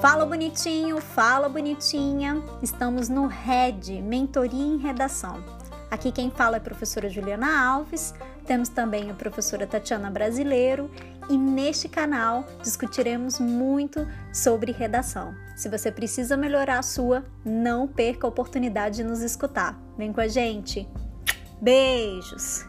Fala bonitinho, fala bonitinha. Estamos no RED, Mentoria em Redação. Aqui quem fala é a professora Juliana Alves, temos também a professora Tatiana Brasileiro e neste canal discutiremos muito sobre redação. Se você precisa melhorar a sua, não perca a oportunidade de nos escutar. Vem com a gente. Beijos.